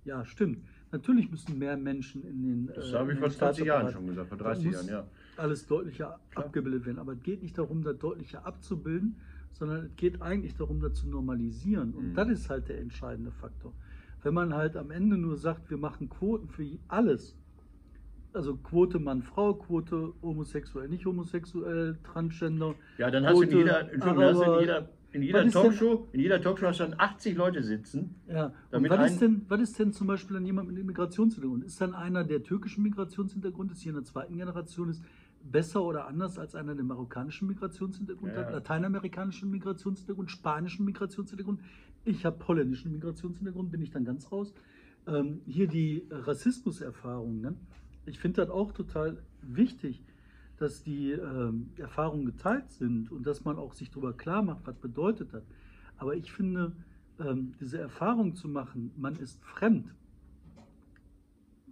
Ja, stimmt. Natürlich müssen mehr Menschen in den. Das äh, habe ich vor den 20 Jahren schon gesagt, vor Da 30 muss Jahren, ja. Alles deutlicher Klar. abgebildet werden. Aber es geht nicht darum, das deutlicher abzubilden, sondern es geht eigentlich darum, das zu normalisieren. Und Mhm. das ist halt der entscheidende Faktor. Wenn man halt am Ende nur sagt, wir machen Quoten für alles, also Quote Mann-Frau, Quote homosexuell, nicht homosexuell, Transgender. Ja, dann hast du in Quote jeder, Entschuldigung, du in jeder, in jeder ist denn- Talkshow, in jeder Talkshow hast du dann 80 Leute sitzen. Ja, und Damit was ein- ist, denn, was ist denn zum Beispiel an jemand mit Migrationshintergrund? Ist dann einer, der türkischen Migrationshintergrund ist, hier in der zweiten Generation ist, besser oder anders als einer, der marokkanischen Migrationshintergrund Ja. hat, lateinamerikanischen Migrationshintergrund, spanischen Migrationshintergrund? Ich habe holländischen Migrationshintergrund, bin ich dann ganz raus. Ähm, hier die Rassismuserfahrungen. Ne? Ich finde das auch total wichtig, dass die ähm, Erfahrungen geteilt sind und dass man auch sich darüber klar macht, was bedeutet das. Aber ich finde, ähm, diese Erfahrung zu machen, man ist fremd,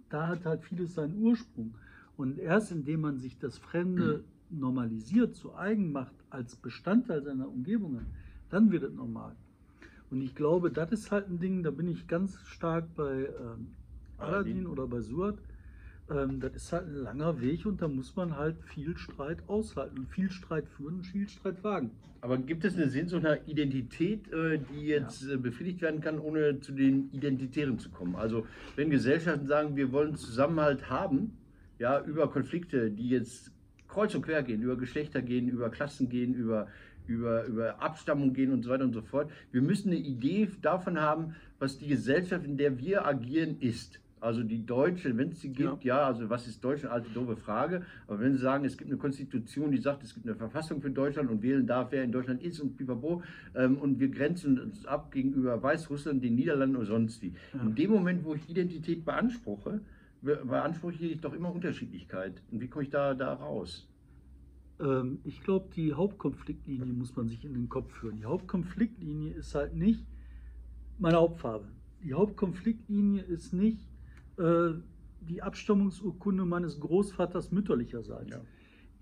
da hat halt vieles seinen Ursprung. Und erst indem man sich das Fremde normalisiert, zu eigen macht, als Bestandteil seiner Umgebungen, dann wird es normal. Und ich glaube, das ist halt ein Ding, da bin ich ganz stark bei ähm, Aladdin oder bei Suat. Ähm, das ist halt ein langer Weg und da muss man halt viel Streit aushalten und viel Streit führen und viel Streit wagen. Aber gibt es eine Sehnsucht nach Identität, äh, die jetzt ja. Äh, befriedigt werden kann, ohne zu den Identitären zu kommen? Also wenn Gesellschaften sagen, wir wollen Zusammenhalt haben, ja, über Konflikte, die jetzt kreuz und quer gehen, über Geschlechter gehen, über Klassen gehen, über, über, über Abstammung gehen und so weiter und so fort. Wir müssen eine Idee davon haben, was die Gesellschaft, in der wir agieren, ist. Also die Deutsche, wenn es sie gibt, ja. ja. also was ist Deutschland, alte doofe Frage. Aber wenn Sie sagen, es gibt eine Konstitution, die sagt, es gibt eine Verfassung für Deutschland und wählen darf, wer in Deutschland ist und pipapo, ähm, und wir grenzen uns ab gegenüber Weißrussland, den Niederlanden oder sonst wie. Ja. In dem Moment, wo ich Identität beanspruche, beanspruche ich doch immer Unterschiedlichkeit. Und wie komme ich da, da raus? Ähm, ich glaube, die Hauptkonfliktlinie muss man sich in den Kopf führen. Die Hauptkonfliktlinie ist halt nicht meine Hauptfarbe. Die Hauptkonfliktlinie ist nicht äh, die Abstammungsurkunde meines Großvaters mütterlicherseits. Ja.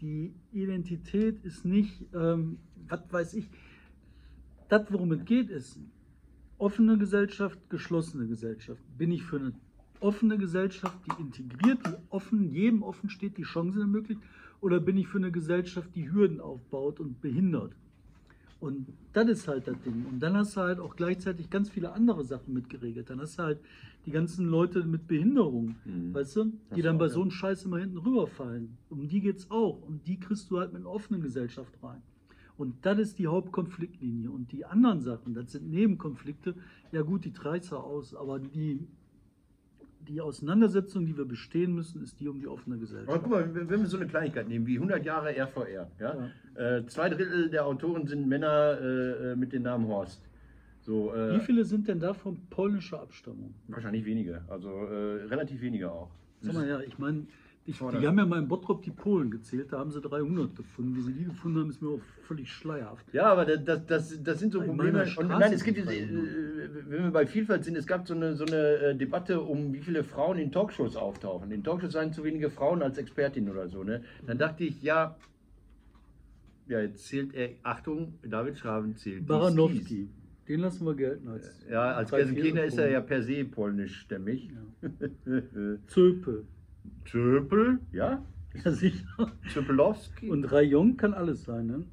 Die Identität ist nicht, ähm, was weiß ich, das, worum es geht, ist offene Gesellschaft, geschlossene Gesellschaft. Bin ich für eine offene Gesellschaft, die integriert, die offen, jedem offen steht, die Chancen ermöglicht, oder bin ich für eine Gesellschaft, die Hürden aufbaut und behindert? Und das ist halt das Ding. Und dann hast du halt auch gleichzeitig ganz viele andere Sachen mitgeregelt. Dann hast du halt die ganzen Leute mit Behinderung, mhm. weißt du, die dann bei so einem Scheiß immer hinten rüberfallen. Um die geht es auch. Und die kriegst du halt mit einer offenen Gesellschaft rein. Und das ist die Hauptkonfliktlinie. Und die anderen Sachen, das sind Nebenkonflikte, ja gut, die treißt aus, aber die die Auseinandersetzung, die wir bestehen müssen, ist die um die offene Gesellschaft. Aber guck mal, wenn wir so eine Kleinigkeit nehmen, wie 100 Jahre RVR, ja? ja. Äh, zwei Drittel der Autoren sind Männer äh, äh, mit dem Namen Horst. So, äh, wie viele sind denn davon polnischer Abstammung? Wahrscheinlich wenige, also äh, relativ wenige auch. Sag mal, ja, ich meine, ich, die haben ja mal in Bottrop die Polen gezählt, da haben sie 300 gefunden. Wie sie die gefunden haben, ist mir auch völlig schleierhaft. Ja, aber das, das, das sind so Probleme. Und nein, es gibt, äh, wenn wir bei Vielfalt sind, es gab so eine, so eine äh, Debatte um, wie viele Frauen in Talkshows auftauchen. In Talkshows seien zu wenige Frauen als Expertin oder so. Ne? Dann dachte ich, ja, ja, jetzt zählt er, Achtung, David Schraven zählt. Baranowski. Den lassen wir gelten als. Ja, als Gelsenkirchener ist er ja per se polnischstämmig. Ja. Zöpe. Zöpel, ja? Ja, sicher. Zöpelowski. Und Rayon kann alles sein, ne?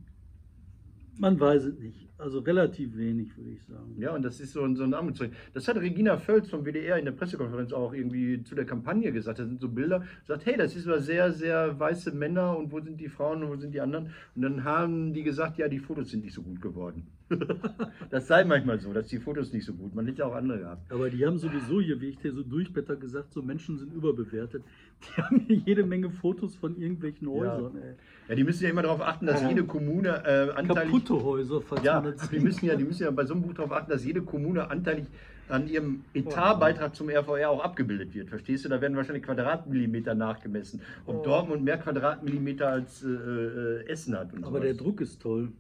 Man weiß es nicht. Also relativ wenig, würde ich sagen. Ja, und das ist so ein, so ein Armutszeug. Das hat Regina Völz vom WDR in der Pressekonferenz auch irgendwie zu der Kampagne gesagt. Da sind so Bilder, sagt, hey, das ist aber sehr, sehr weiße Männer und wo sind die Frauen und wo sind die anderen? Und dann haben die gesagt, ja, die Fotos sind nicht so gut geworden. das sei manchmal so, dass die Fotos nicht so gut. Man hätte auch andere gehabt. Aber die haben sowieso hier, wie ich dir so durchbetter gesagt, so Menschen sind überbewertet. Die haben hier jede Menge Fotos von irgendwelchen Häusern. Ja, ja die müssen ja immer darauf achten, dass jede Kommune äh, anteilig... Kaputte Häuser, falls ja, man das die müssen, ja, die müssen ja bei so einem Buch darauf achten, dass jede Kommune anteilig an ihrem Etatbeitrag zum RVR auch abgebildet wird. Verstehst du? Da werden wahrscheinlich Quadratmillimeter nachgemessen. Ob oh. Dortmund mehr Quadratmillimeter als äh, äh Essen hat. Aber sowas. der Druck ist toll.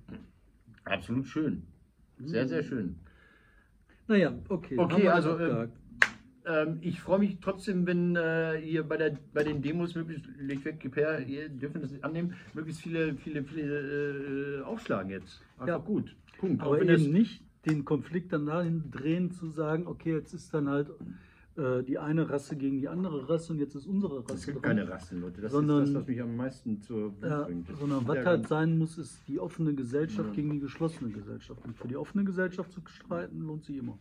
Absolut schön. Sehr, sehr schön. Naja, okay. Okay, also äh, äh, ich freue mich trotzdem, wenn äh, ihr bei, der, bei den Demos möglichst, weg, ihr dürfen das annehmen, möglichst viele, viele, viele äh, aufschlagen jetzt. Einfach ja. gut. Punkt. Aber eben nicht den Konflikt dann dahin drehen zu sagen, okay, jetzt ist dann halt äh, die eine Rasse gegen die andere Rasse und jetzt ist unsere Rasse. Es gibt dran. keine Rassen, Leute. Das sondern, ist das, was mich am meisten zur ja, bringt. Sondern was halt sein muss, ist die offene Gesellschaft ja. gegen die geschlossene Gesellschaft. Und für die offene Gesellschaft zu streiten, lohnt sich immer.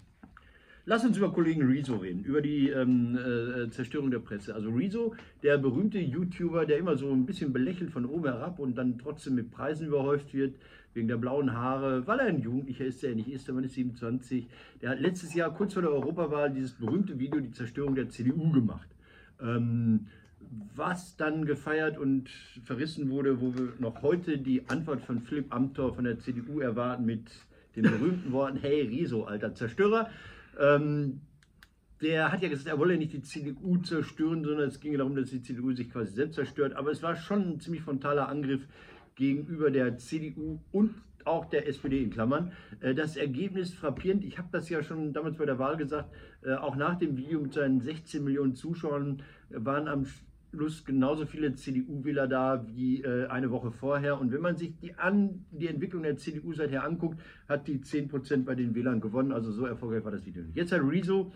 Lass uns über Kollegen Rezo reden, über die ähm, äh, Zerstörung der Presse. Also Rezo, der berühmte YouTuber, der immer so ein bisschen belächelt von oben herab und dann trotzdem mit Preisen überhäuft wird, wegen der blauen Haare, weil er ein Jugendlicher ist, der er nicht ist, der Mann ist 27. Der hat letztes Jahr, kurz vor der Europawahl, dieses berühmte Video, die Zerstörung der CDU gemacht. Ähm, was dann gefeiert und verrissen wurde, wo wir noch heute die Antwort von Philipp Amthor von der CDU erwarten mit den berühmten Worten, hey Riso, alter Zerstörer. Ähm, der hat ja gesagt, er wolle nicht die CDU zerstören, sondern es ging darum, dass die CDU sich quasi selbst zerstört. Aber es war schon ein ziemlich frontaler Angriff gegenüber der CDU und auch der SPD in Klammern. Äh, das Ergebnis frappierend. Ich habe das ja schon damals bei der Wahl gesagt. Äh, auch nach dem Video mit seinen 16 Millionen Zuschauern waren am Schluss genauso viele CDU-Wähler da wie äh, eine Woche vorher. Und wenn man sich die, an, die Entwicklung der CDU seither anguckt, hat die 10% bei den Wählern gewonnen. Also so erfolgreich war das Video nicht. Jetzt hat Rezo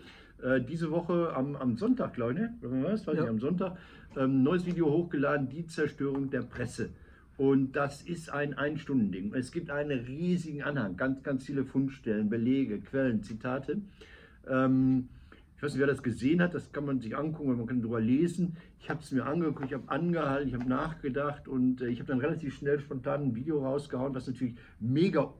diese Woche am, am Sonntag, glaube ich, ne? was? Weiß ja. ich, am Sonntag, ähm, neues Video hochgeladen, die Zerstörung der Presse. Und das ist ein Ein-Stunden-Ding. Es gibt einen riesigen Anhang, ganz, ganz viele Fundstellen, Belege, Quellen, Zitate. Ähm, ich weiß nicht, wer das gesehen hat, das kann man sich angucken, man kann darüber lesen. Ich habe es mir angeguckt, ich habe angehalten, ich habe nachgedacht und äh, ich habe dann relativ schnell spontan ein Video rausgehauen, was natürlich mega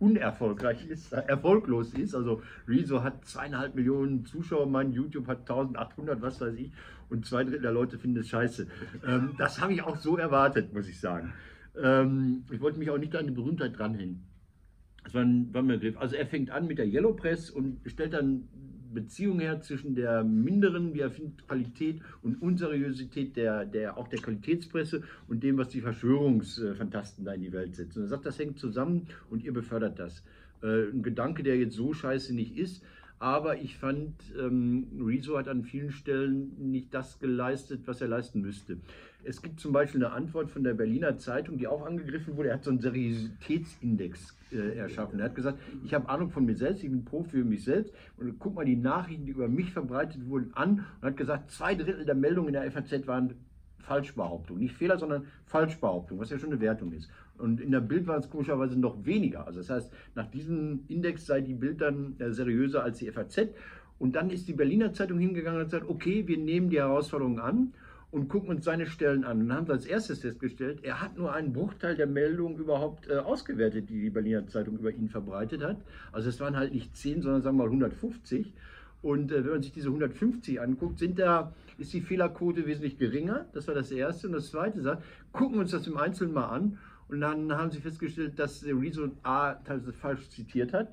unerfolgreich ist, äh, erfolglos ist. Also Rezo hat zweieinhalb Millionen Zuschauer, mein YouTube hat 1800, was weiß ich, und zwei Drittel der Leute finden es scheiße. Ähm, das habe ich auch so erwartet, muss ich sagen. Ähm, ich wollte mich auch nicht an die Berühmtheit dranhängen. Das war ein, war ein Begriff. Also er fängt an mit der Yellow Press und stellt dann Beziehung her zwischen der minderen, wie er findet, Qualität und Unseriosität der, der, auch der Qualitätspresse und dem, was die Verschwörungsfantasten da in die Welt setzen. Und er sagt, das hängt zusammen und ihr befördert das. Äh, ein Gedanke, der jetzt so scheiße nicht ist, aber ich fand, ähm, Rezo hat an vielen Stellen nicht das geleistet, was er leisten müsste. Es gibt zum Beispiel eine Antwort von der Berliner Zeitung, die auch angegriffen wurde. Er hat so einen Seriositätsindex äh, erschaffen. Er hat gesagt, ich habe Ahnung von mir selbst, ich bin Profi für mich selbst. Und guck mal die Nachrichten, die über mich verbreitet wurden, an. Und hat gesagt, zwei Drittel der Meldungen in der FAZ waren Falschbehauptungen. Nicht Fehler, sondern Falschbehauptungen, was ja schon eine Wertung ist. Und in der Bild waren es komischerweise noch weniger. Also das heißt, nach diesem Index sei die Bild dann äh, seriöser als die FAZ. Und dann ist die Berliner Zeitung hingegangen und hat gesagt, okay, wir nehmen die Herausforderung an und gucken uns seine Stellen an. Und haben als erstes festgestellt, er hat nur einen Bruchteil der Meldungen überhaupt äh, ausgewertet, die die Berliner Zeitung über ihn verbreitet hat. Also es waren halt nicht 10, sondern sagen wir mal 150. Und äh, wenn man sich diese 150 anguckt, sind da, ist die Fehlerquote wesentlich geringer. Das war das Erste. Und das Zweite sagt, gucken wir uns das im Einzelnen mal an. Und dann haben sie festgestellt, dass Rezo A teilweise falsch zitiert hat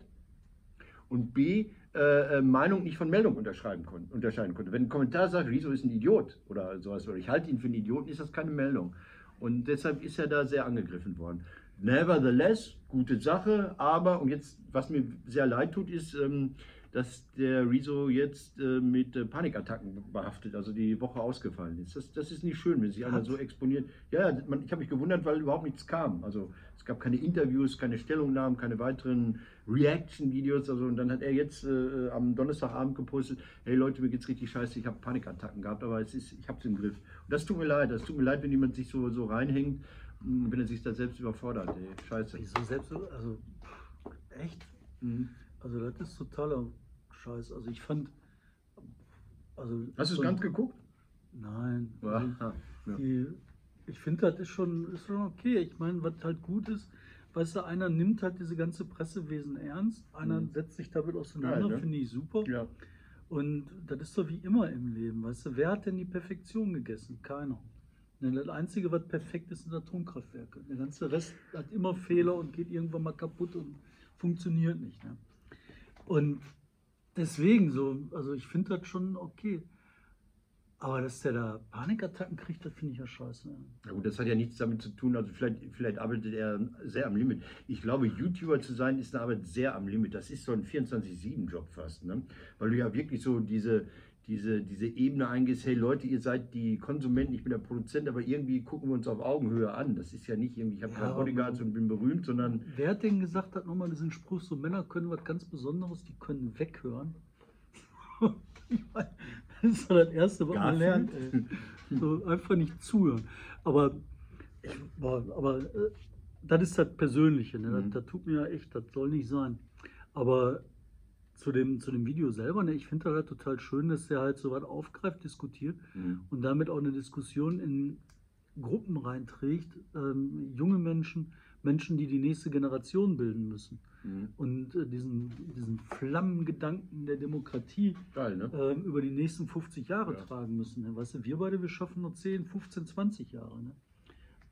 und B äh, äh, Meinung nicht von Meldung unterschreiben kon unterscheiden konnte. Wenn ein Kommentar sagt, Rezo ist ein Idiot oder sowas, oder ich halte ihn für einen Idioten, ist das keine Meldung. Und deshalb ist er da sehr angegriffen worden. Nevertheless, gute Sache, aber, und jetzt, was mir sehr leid tut, ist, ähm, dass der Rezo jetzt äh, mit äh, Panikattacken behaftet, also die Woche ausgefallen ist. Das, das ist nicht schön, wenn sich einer so exponiert. Ja, man, ich habe mich gewundert, weil überhaupt nichts kam. Also es gab keine Interviews, keine Stellungnahmen, keine weiteren Reaction-Videos. Also, und dann hat er jetzt äh, am Donnerstagabend gepostet, hey Leute, mir geht's richtig scheiße, ich habe Panikattacken gehabt, aber es ist, ich habe es im Griff. Und das tut mir leid, das tut mir leid, wenn jemand sich so, so reinhängt, wenn er sich da selbst überfordert. Ey. Scheiße. Wieso selbst, also echt? Mhm. Also das ist totaler Scheiß. Also ich fand. Also Hast du es ganz geguckt? Nein. Ja. Die, ich finde, das ist schon, ist schon okay. Ich meine, was halt gut ist, weißt du, einer nimmt halt diese ganze Pressewesen ernst, einer mhm. setzt sich damit auseinander, ne? finde ich super. Ja. Und das ist doch wie immer im Leben, weißt du, wer hat denn die Perfektion gegessen? Keiner. Ne, das Einzige, was perfekt ist, sind Atomkraftwerke. Der ganze Rest hat immer Fehler und geht irgendwann mal kaputt und funktioniert nicht. Ne? Und deswegen so, also ich finde das schon okay. Aber dass der da Panikattacken kriegt, das finde ich ja scheiße. Ja gut, das hat ja nichts damit zu tun. Also vielleicht, vielleicht arbeitet er sehr am Limit. Ich glaube, YouTuber zu sein, ist eine Arbeit sehr am Limit. Das ist so ein 24-7-Job fast. Ne? Weil du ja wirklich so diese, diese, diese Ebene eingehst, hey Leute, ihr seid die Konsumenten, ich bin der Produzent, aber irgendwie gucken wir uns auf Augenhöhe an. Das ist ja nicht irgendwie, ich habe ja, Bodyguards und bin berühmt, sondern... Wer hat denn gesagt, hat nochmal diesen Spruch, so Männer können was ganz Besonderes, die können weghören. das ist das Erste, was man lernt. Ey. So einfach nicht zuhören. Aber, aber äh, das ist das Persönliche. Ne? Das, mhm. das tut mir ja echt, das soll nicht sein. Aber zu dem, zu dem Video selber, ne, ich finde das halt total schön, dass der halt so was aufgreift, diskutiert mhm. und damit auch eine Diskussion in Gruppen reinträgt, ähm, junge Menschen, Menschen, die die nächste Generation bilden müssen. Mhm. Und äh, diesen, diesen Flammengedanken der Demokratie Geil, ne? äh, über die nächsten 50 Jahre ja. tragen müssen. Ne? Weißt du, wir beide, wir schaffen nur 10, 15, 20 Jahre. Ne?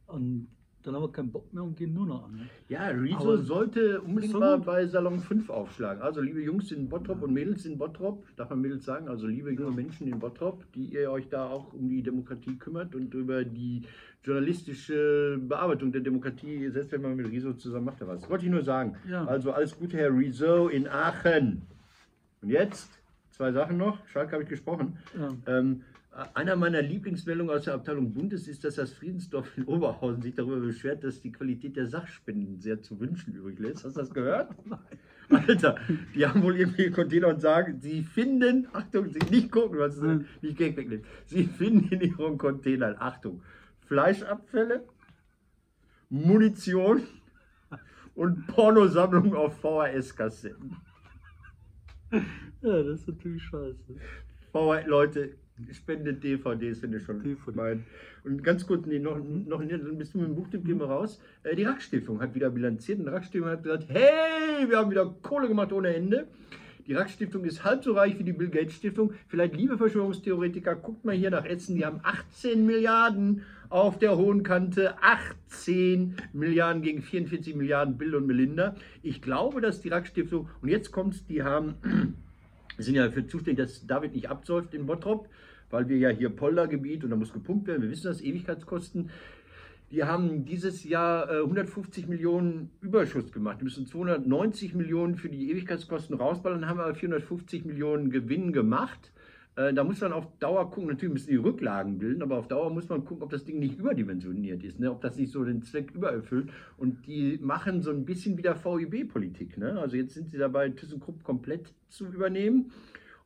Und dann haben wir keinen Bock mehr und gehen nur noch an. Ne? Ja, Rezo Aber- sollte unbedingt mal bei Salon 5 aufschlagen. Also liebe Jungs in Bottrop und Mädels in Bottrop, darf man Mädels sagen, also liebe junge Ja. Menschen in Bottrop, die ihr euch da auch um die Demokratie kümmert und über die journalistische Bearbeitung der Demokratie, selbst wenn man mit Rezo zusammen macht, er was. Wollte ich nur sagen. Ja. Also alles Gute, Herr Rezo in Aachen. Und jetzt zwei Sachen noch. Schalke habe ich gesprochen. Ja. Ähm, einer meiner Lieblingsmeldungen aus der Abteilung Bundes ist, dass das Friedensdorf in Oberhausen sich darüber beschwert, dass die Qualität der Sachspenden sehr zu wünschen übrig lässt. Hast du das gehört? Alter, die haben wohl irgendwie Container und sagen, sie finden, Achtung, sie nicht gucken, was ist, nicht Gag wegnehmen. Sie finden in ihren Containern, Achtung, Fleischabfälle, Munition und Pornosammlungen auf VHS-Kassetten. ja, das ist natürlich scheiße. VHS, Leute, spendet DVDs, wenn ihr schon DVD. meint. Und ganz kurz, nee, noch, noch bist du mit dem Buchtipp, gehen wir raus. Äh, die Rack-Stiftung hat wieder bilanziert und die Rack-Stiftung hat gesagt, hey, wir haben wieder Kohle gemacht ohne Ende. Die Rack-Stiftung ist halb so reich wie die Bill Gates Stiftung. Vielleicht, liebe Verschwörungstheoretiker, guckt mal hier nach Essen, die haben 18 Milliarden auf der hohen Kante. 18 Milliarden gegen 44 Milliarden Bill und Melinda. Ich glaube, dass die Rack-Stiftung, und jetzt kommt's, die haben wir sind ja dafür zuständig, dass David nicht absäuft in Bottrop, weil wir ja hier Poldergebiet und da muss gepumpt werden. Wir wissen das, Ewigkeitskosten. Die haben dieses Jahr äh, 150 Millionen Überschuss gemacht. Die müssen 290 Millionen für die Ewigkeitskosten rausballern, haben aber 450 Millionen Gewinn gemacht. Äh, da muss man auf Dauer gucken, natürlich müssen die Rücklagen bilden, aber auf Dauer muss man gucken, ob das Ding nicht überdimensioniert ist, ne? ob das nicht so den Zweck übererfüllt. Und die machen so ein bisschen wieder VIB-Politik. Ne? Also jetzt sind sie dabei, ThyssenKrupp komplett zu übernehmen.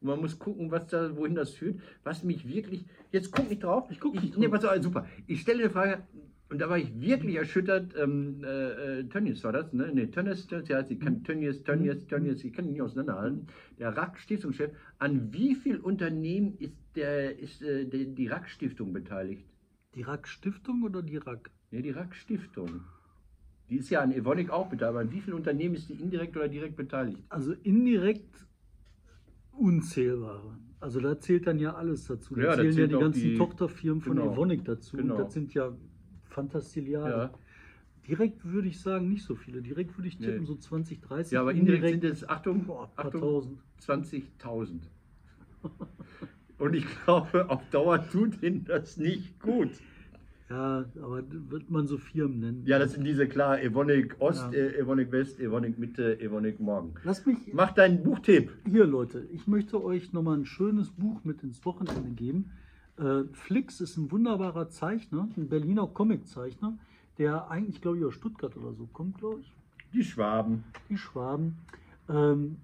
Und man muss gucken, was da, wohin das führt. Was mich wirklich, jetzt guck nicht drauf. Ich guck nicht ich, nee, drauf. pass auf, super. Ich stelle eine Frage, und da war ich wirklich erschüttert. Ähm, äh, äh, Tönnies war das, ne? Nee, Tönnies, Tönnies, ja, ich kann Tönnies, Tönnies, Tönnies, ich kann ihn nicht auseinanderhalten. Der RAK-Stiftungschef. An wie viel Unternehmen ist, der, ist äh, der, die RAK-Stiftung beteiligt? Die Rack-Stiftung oder die Rack? Ja, die RAK-Stiftung. Die ist ja an Evonik auch beteiligt. Aber an wie viel Unternehmen ist die indirekt oder direkt beteiligt? Also indirekt unzählbare. Also da zählt dann ja alles dazu. Da Ja, da zählen ja zählt die ganzen die- Tochterfirmen von genau, Evonik dazu. genau. Und das sind ja Fantastiliarden. Ja. Direkt würde ich sagen, nicht so viele. Direkt würde ich tippen, Nee. so 20, 30. Ja, aber indirekt sind es, Achtung, boah, Achtung, tausend. 20.000. Und ich glaube, auf Dauer tut ihnen das nicht gut. Ja, aber wird man so Firmen nennen. Ja, das sind diese klar, Evonik Ost, Ja. äh, Evonik West, Evonik Mitte, Evonik Morgen. Lass mich Mach deinen Buchtipp. Hier, Leute, ich möchte euch nochmal ein schönes Buch mit ins Wochenende geben. Äh, Flix ist ein wunderbarer Zeichner, ein Berliner Comiczeichner, der eigentlich, glaube ich, aus Stuttgart oder so kommt, glaube ich. Die Schwaben. Die Schwaben. Ähm,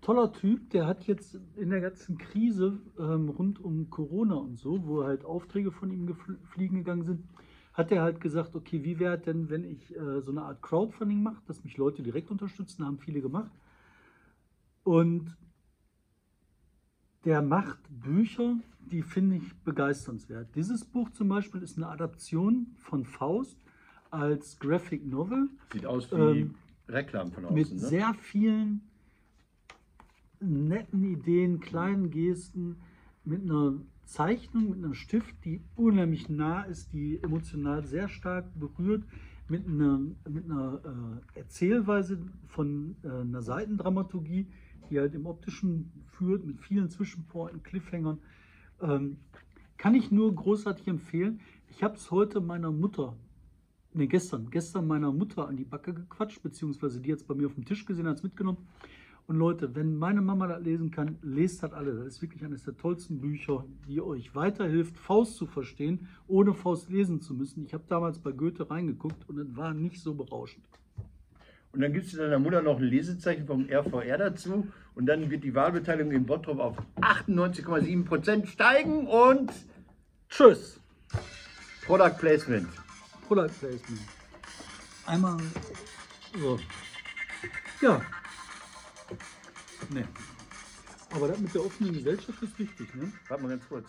toller Typ, der hat jetzt in der ganzen Krise ähm, rund um Corona und so, wo halt Aufträge von ihm fliegen gegangen sind, hat er halt gesagt, okay, wie wäre denn, wenn ich äh, so eine Art Crowdfunding mache, dass mich Leute direkt unterstützen, haben viele gemacht. Und der macht Bücher, die finde ich begeisternswert. Dieses Buch zum Beispiel ist eine Adaption von Faust als Graphic Novel Sieht aus wie Ähm, Reklam von außen. mit ne? sehr vielen netten Ideen, kleinen Gesten, mit einer Zeichnung, mit einem Stift, die unheimlich nah ist, die emotional sehr stark berührt, mit einer, mit einer äh, Erzählweise von äh, einer Seitendramaturgie, die halt im Optischen führt, mit vielen Zwischenpointen, Cliffhangern. Ähm, kann ich nur großartig empfehlen. Ich habe es heute meiner Mutter ne, gestern, gestern meiner Mutter an die Backe gequatscht, beziehungsweise die jetzt bei mir auf dem Tisch gesehen, hat es mitgenommen. Und Leute, wenn meine Mama das lesen kann, lest das alle. Das ist wirklich eines der tollsten Bücher, die euch weiterhilft, Faust zu verstehen, ohne Faust lesen zu müssen. Ich habe damals bei Goethe reingeguckt und es war nicht so berauschend. Und dann gibst du deiner Mutter noch ein Lesezeichen vom RVR dazu. Und dann wird die Wahlbeteiligung in Bottrop auf 98,7 Prozent steigen und Tschüss! Product Placement. Product Placement. Einmal so. Ja. Ne. Aber das mit der offenen Gesellschaft ist wichtig, ne? Warte mal ganz kurz.